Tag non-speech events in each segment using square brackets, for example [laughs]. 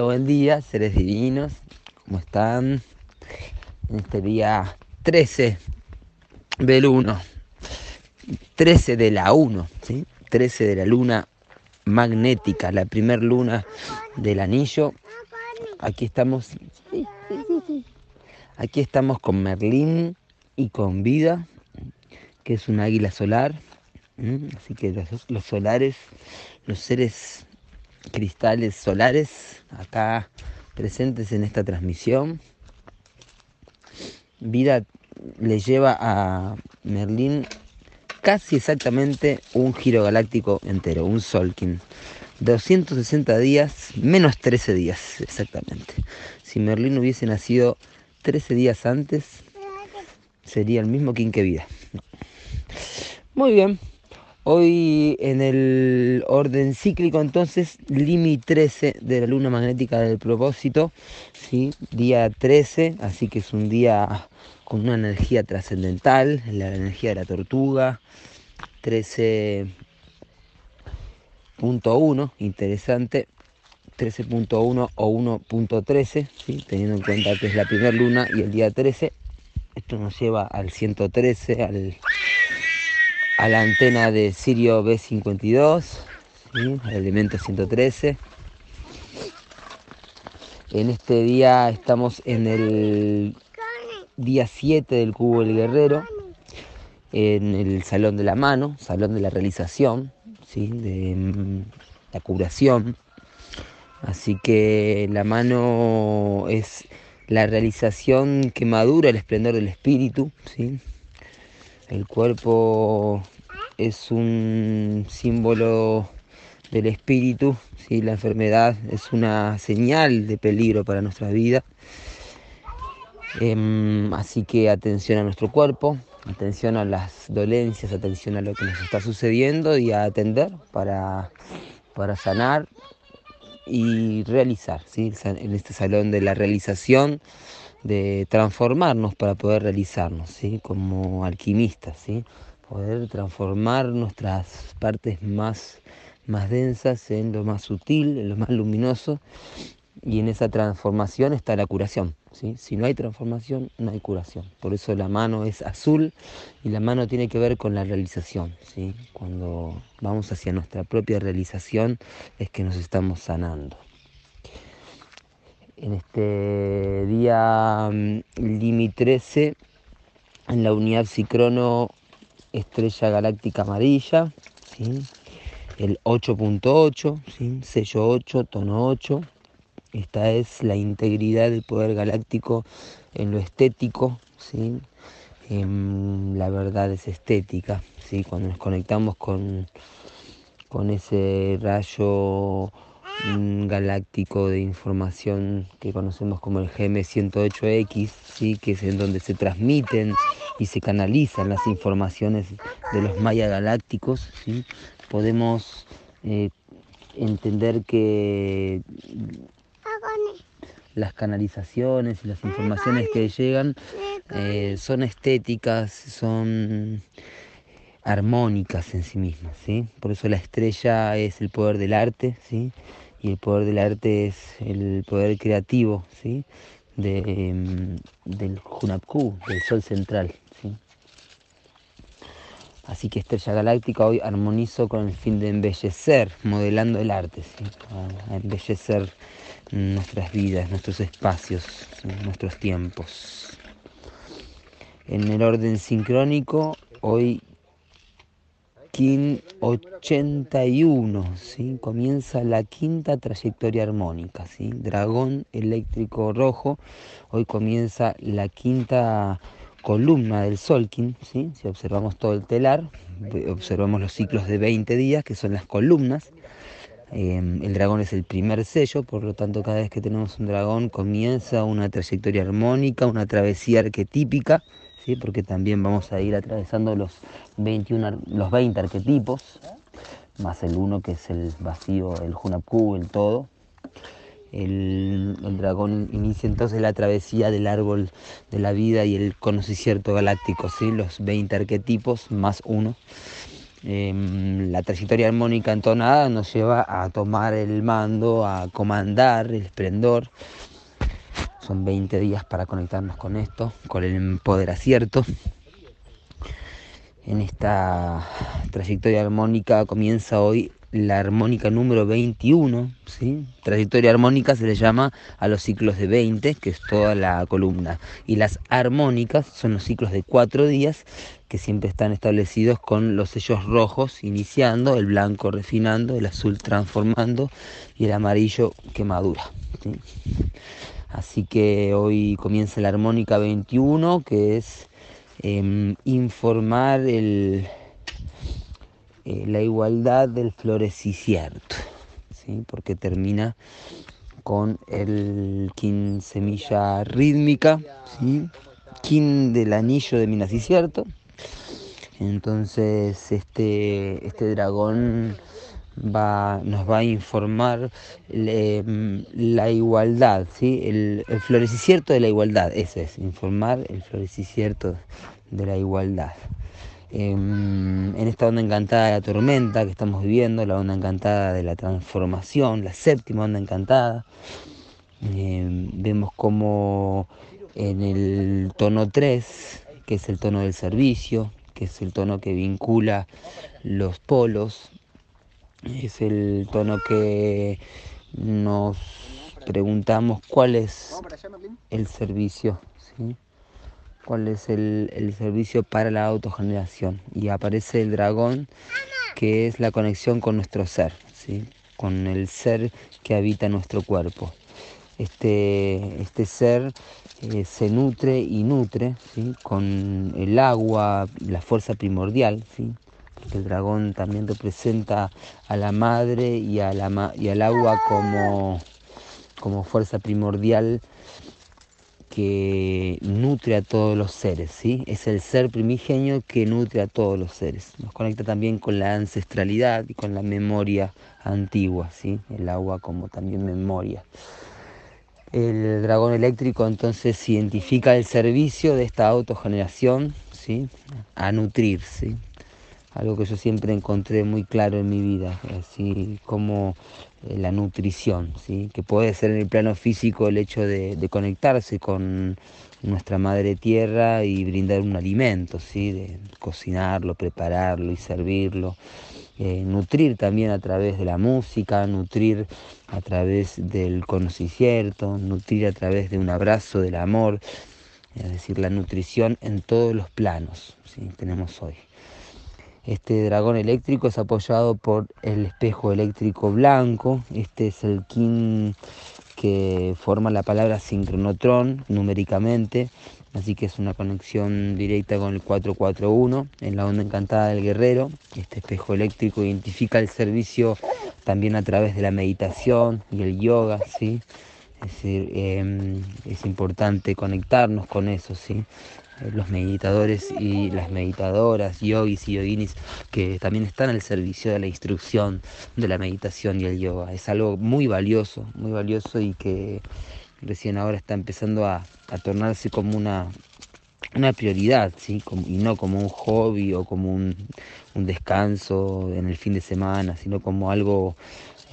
buen día, seres divinos. ¿Cómo están? En este día 13 del 1. 13 de la 1, ¿sí? 13 de la luna magnética, la primer luna del anillo. Aquí estamos. Aquí estamos con Merlín y con Vida, que es un águila solar. Así que los solares, los seres cristales solares acá presentes en esta transmisión. Vida le lleva a Merlín casi exactamente un giro galáctico entero, un Solkin. 260 días, menos 13 días exactamente. Si Merlín hubiese nacido 13 días antes, sería el mismo King que Vida. Muy bien, Hoy en el orden cíclico entonces, límite 13 de la luna magnética del propósito, ¿sí? día 13, así que es un día con una energía trascendental, la energía de la tortuga, 13.1, interesante, 13.1 o 1.13, ¿sí? teniendo en cuenta que es la primera luna y el día 13, esto nos lleva al 113, al a la antena de Sirio B52, al elemento 113. En este día estamos en el día 7 del cubo del guerrero, en el salón de la mano, salón de la realización, ¿sí? de mm, la curación. Así que la mano es la realización que madura el esplendor del espíritu, ¿sí? El cuerpo es un símbolo del espíritu, ¿sí? la enfermedad es una señal de peligro para nuestra vida. Em, así que atención a nuestro cuerpo, atención a las dolencias, atención a lo que nos está sucediendo y a atender para, para sanar y realizar, ¿sí? en este salón de la realización de transformarnos para poder realizarnos, ¿sí? como alquimistas, ¿sí? Poder transformar nuestras partes más, más densas en lo más sutil, en lo más luminoso, y en esa transformación está la curación. ¿sí? Si no hay transformación, no hay curación. Por eso la mano es azul y la mano tiene que ver con la realización. ¿sí? Cuando vamos hacia nuestra propia realización es que nos estamos sanando en este día mm, Limi 13 en la unidad Cicrono Estrella Galáctica Amarilla, el 8.8, sello 8, tono 8. Esta es la integridad del poder galáctico en lo estético, ¿sí? la verdad es estética, ¿sí? cuando nos conectamos con, con ese rayo galáctico de información que conocemos como el GM108X, ¿sí? que es en donde se transmiten y se canalizan las informaciones de los mayas galácticos, ¿sí? podemos eh, entender que las canalizaciones y las informaciones que llegan eh, son estéticas, son armónicas en sí mismas, ¿sí? Por eso la estrella es el poder del arte, ¿sí? Y el poder del arte es el poder creativo ¿sí? de, em, del Hunapku, del Sol central. ¿sí? Así que Estrella Galáctica hoy armonizo con el fin de embellecer, modelando el arte, ¿sí? embellecer nuestras vidas, nuestros espacios, nuestros tiempos. En el orden sincrónico, hoy Kin 81, ¿sí? comienza la quinta trayectoria armónica, ¿sí? dragón eléctrico rojo, hoy comienza la quinta columna del Solkin, ¿sí? si observamos todo el telar, observamos los ciclos de 20 días, que son las columnas, em, el dragón es el primer sello, por lo tanto cada vez que tenemos un dragón comienza una trayectoria armónica, una travesía arquetípica, porque también vamos a ir atravesando los, 21, los 20 arquetipos, más el uno que es el vacío, el Hunapku, el todo. El, dragón inicia entonces la travesía del árbol de la vida y el conocimiento galáctico, ¿sí? los 20 arquetipos más uno. Em, la trayectoria armónica entonada nos lleva a tomar el mando, a comandar el esplendor. Son 20 días para conectarnos con esto, con el poder acierto. En esta trayectoria armónica comienza hoy la armónica número 21, ¿sí? Trayectoria armónica se le llama a los ciclos de 20, que es toda la columna. Y las armónicas son los ciclos de 4 días, que siempre están establecidos con los sellos rojos iniciando, el blanco refinando, el azul transformando y el amarillo que madura. Así que hoy comienza la armónica 21, que es em, informar el eh, la igualdad del florecicierto, ¿sí? porque termina con el kin semilla rítmica, ¿sí? kin del anillo de mi nacicierto. Entonces este, este dragón va, nos va a informar la igualdad, ¿sí? el, el de la igualdad, ese es, informar el florecicierto de la igualdad. Em, en esta onda encantada de la tormenta que estamos viviendo, la onda encantada de la transformación, la séptima onda encantada. Em, vemos como en el tono 3, que es el tono del servicio, que es el tono que vincula los polos, es el tono que nos preguntamos cuál es el servicio. cuál es el, servicio para la autogeneración. Y aparece el dragón, que es la conexión con nuestro ser, con el ser que habita nuestro cuerpo. Este, este ser eh, se nutre y nutre con el agua, la fuerza primordial. El dragón también representa a la madre y, a la, y al agua como, como fuerza primordial que nutre a todos los seres, ¿sí? Es el ser primigenio que nutre a todos los seres. Nos conecta también con la ancestralidad y con la memoria antigua, ¿sí? El agua como también memoria. El dragón eléctrico entonces identifica el servicio de esta autogeneración, ¿sí? A nutrir, ¿sí? Algo que yo siempre encontré muy claro en mi vida, así como eh, la nutrición, ¿sí? que puede ser en el plano físico el hecho de, conectarse con nuestra madre tierra y brindar un alimento, ¿sí? de cocinarlo, prepararlo y servirlo. Eh, nutrir también a través de la música, nutrir a través del conocimiento, nutrir a través de un abrazo, del amor, es decir, la nutrición en todos los planos ¿sí? tenemos hoy. Este dragón eléctrico es apoyado por el espejo eléctrico blanco. Este es el kin que forma la palabra sincronotrón numéricamente. Así que es una conexión directa con el 441 en la onda encantada del guerrero. Este espejo eléctrico identifica el servicio también a través de la meditación y el yoga, ¿sí? Es decir, em, es importante conectarnos con eso, ¿sí? Los meditadores y las meditadoras, yogis y yoginis, que también están al servicio de la instrucción de la meditación y el yoga. Es algo muy valioso, muy valioso y que recién ahora está empezando a, tornarse como una, una prioridad, ¿sí? y no como un hobby o como un, un descanso en el fin de semana, sino como algo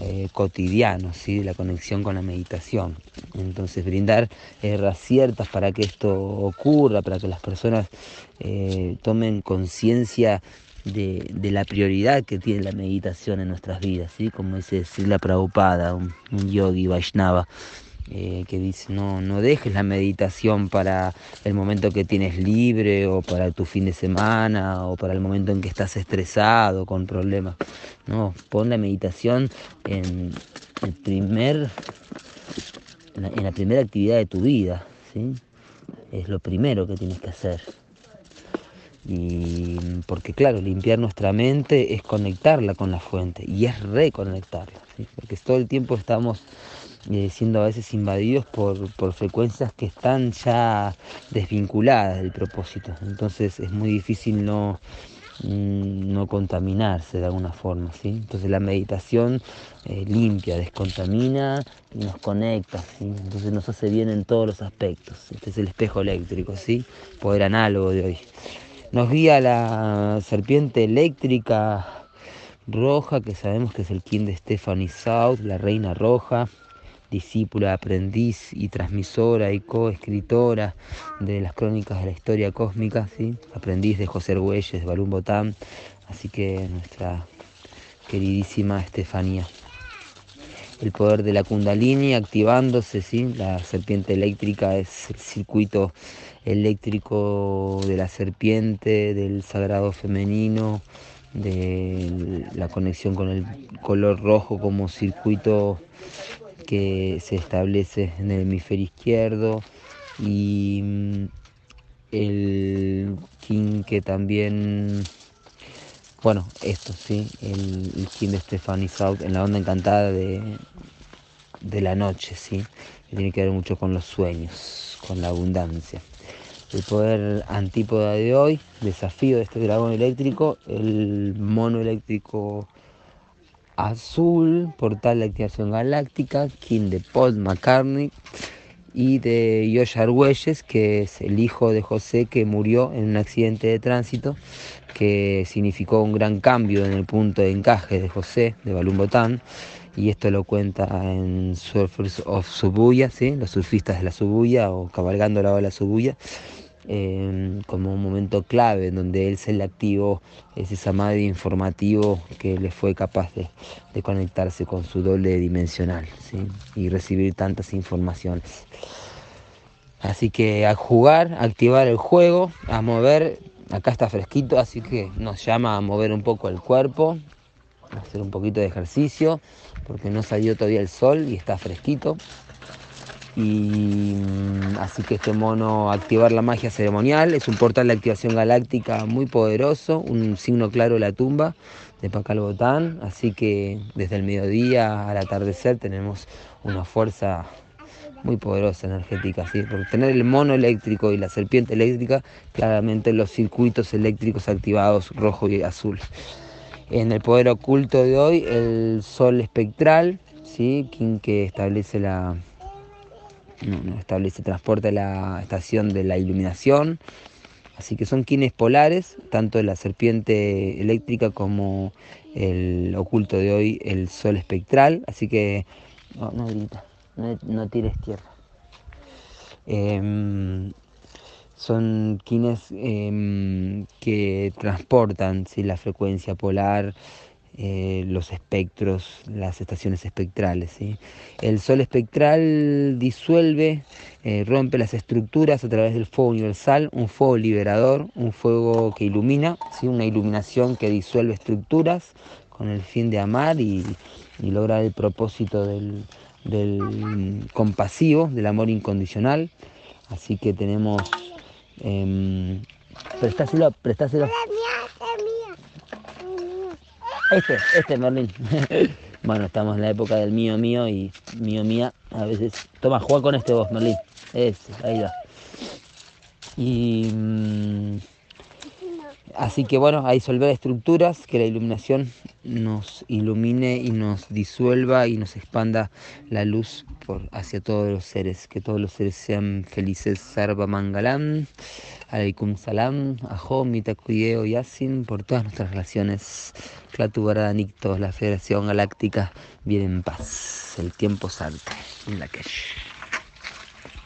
eh, cotidiano, ¿sí? la conexión con la meditación. Entonces brindar herramientas ciertas para que esto ocurra, para que las personas eh, tomen conciencia de, la prioridad que tiene la meditación en nuestras vidas, ¿sí? como dice la Prabhupada, un, un yogi Vaishnava. Eh, que dice no, no dejes la meditación para el momento que tienes libre o para tu fin de semana o para el momento en que estás estresado con problemas. No, pon la meditación en el primer en la, primera actividad de tu vida, ¿sí? Es lo primero que tienes que hacer. Y porque claro, limpiar nuestra mente es conectarla con la fuente y es reconectarla, porque todo el tiempo estamos eh, siendo a veces invadidos por, por, frecuencias que están ya desvinculadas del propósito. Entonces es muy difícil no, mm, no contaminarse de alguna forma. ¿sí? Entonces la meditación eh, limpia, descontamina y nos conecta. Entonces nos hace bien en todos los aspectos. Este es el espejo eléctrico, ¿sí? poder análogo de hoy. Nos guía la serpiente eléctrica roja, que sabemos que es el king de Stephanie South, la reina roja, discípula, aprendiz y transmisora y coescritora de las crónicas de la historia cósmica, ¿sí? aprendiz de José Argüelles, de Balún Botán, así que nuestra queridísima Estefanía. El poder de la kundalini activándose, ¿sí? la serpiente eléctrica es el circuito eléctrico de la serpiente, del sagrado femenino, de la conexión con el color rojo como circuito que se establece en el hemisferio izquierdo y mm, el King que también bueno esto sí el, el King de Stephanie South en la onda encantada de, de la noche sí que tiene que ver mucho con los sueños con la abundancia. El poder antípoda de hoy desafío de este dragón eléctrico el mono eléctrico Azul, Portal de Activación Galáctica, King de Paul McCartney y de Josh Argüelles, que es el hijo de José que murió en un accidente de tránsito que significó un gran cambio en el punto de encaje de José, de Balún Botán, y esto lo cuenta en Surfers of Subuya, ¿sí? los surfistas de la Subuya o cabalgando la ola Subuya, Em, como un momento clave en donde él se le activó ese samadhi informativo que le fue capaz de, conectarse con su doble dimensional y recibir tantas informaciones. Así que a jugar, a activar el juego, a mover, acá está fresquito, así que nos llama a mover un poco el cuerpo, a hacer un poquito de ejercicio, porque no salió todavía el sol y está fresquito y mm, así que este mono activar la magia ceremonial es un portal de activación galáctica muy poderoso, un signo claro de la tumba de Pacal Botán, así que desde el mediodía al atardecer tenemos una fuerza muy poderosa energética, ¿sí? por tener el mono eléctrico y la serpiente eléctrica, claramente los circuitos eléctricos activados rojo y azul. En el poder oculto de hoy, el sol espectral, ¿sí? que establece la, no, establece transporte a la estación de la iluminación. Así que son quines polares, tanto la serpiente eléctrica como el oculto de hoy, el sol espectral. Así que no, no tires tierra. Em, son quines em, que transportan la frecuencia polar eh, los espectros, las estaciones espectrales. El sol espectral disuelve, eh, rompe las estructuras a través del fuego universal, un fuego liberador, un fuego que ilumina, una iluminación que disuelve estructuras con el fin de amar y, lograr el propósito del, compasivo, del amor incondicional. Así que tenemos... Eh, prestáselo, prestáselo. Este, este Merlin. [laughs] bueno, estamos en la época del mío mío y mío mía. A veces. Toma, juega con este vos, Merlin. Este, ahí va. Y. Mm, así que bueno, a disolver estructuras, que la iluminación nos ilumine y nos disuelva y nos expanda la luz por hacia todos los seres, que todos los seres sean felices. Sarva Mangalam, Aleikum Salam, Ajo, Mitakuyeo, Yasin, por todas nuestras relaciones. Clatu Nictos, la Federación Galáctica, viene en paz. El tiempo salte. En la.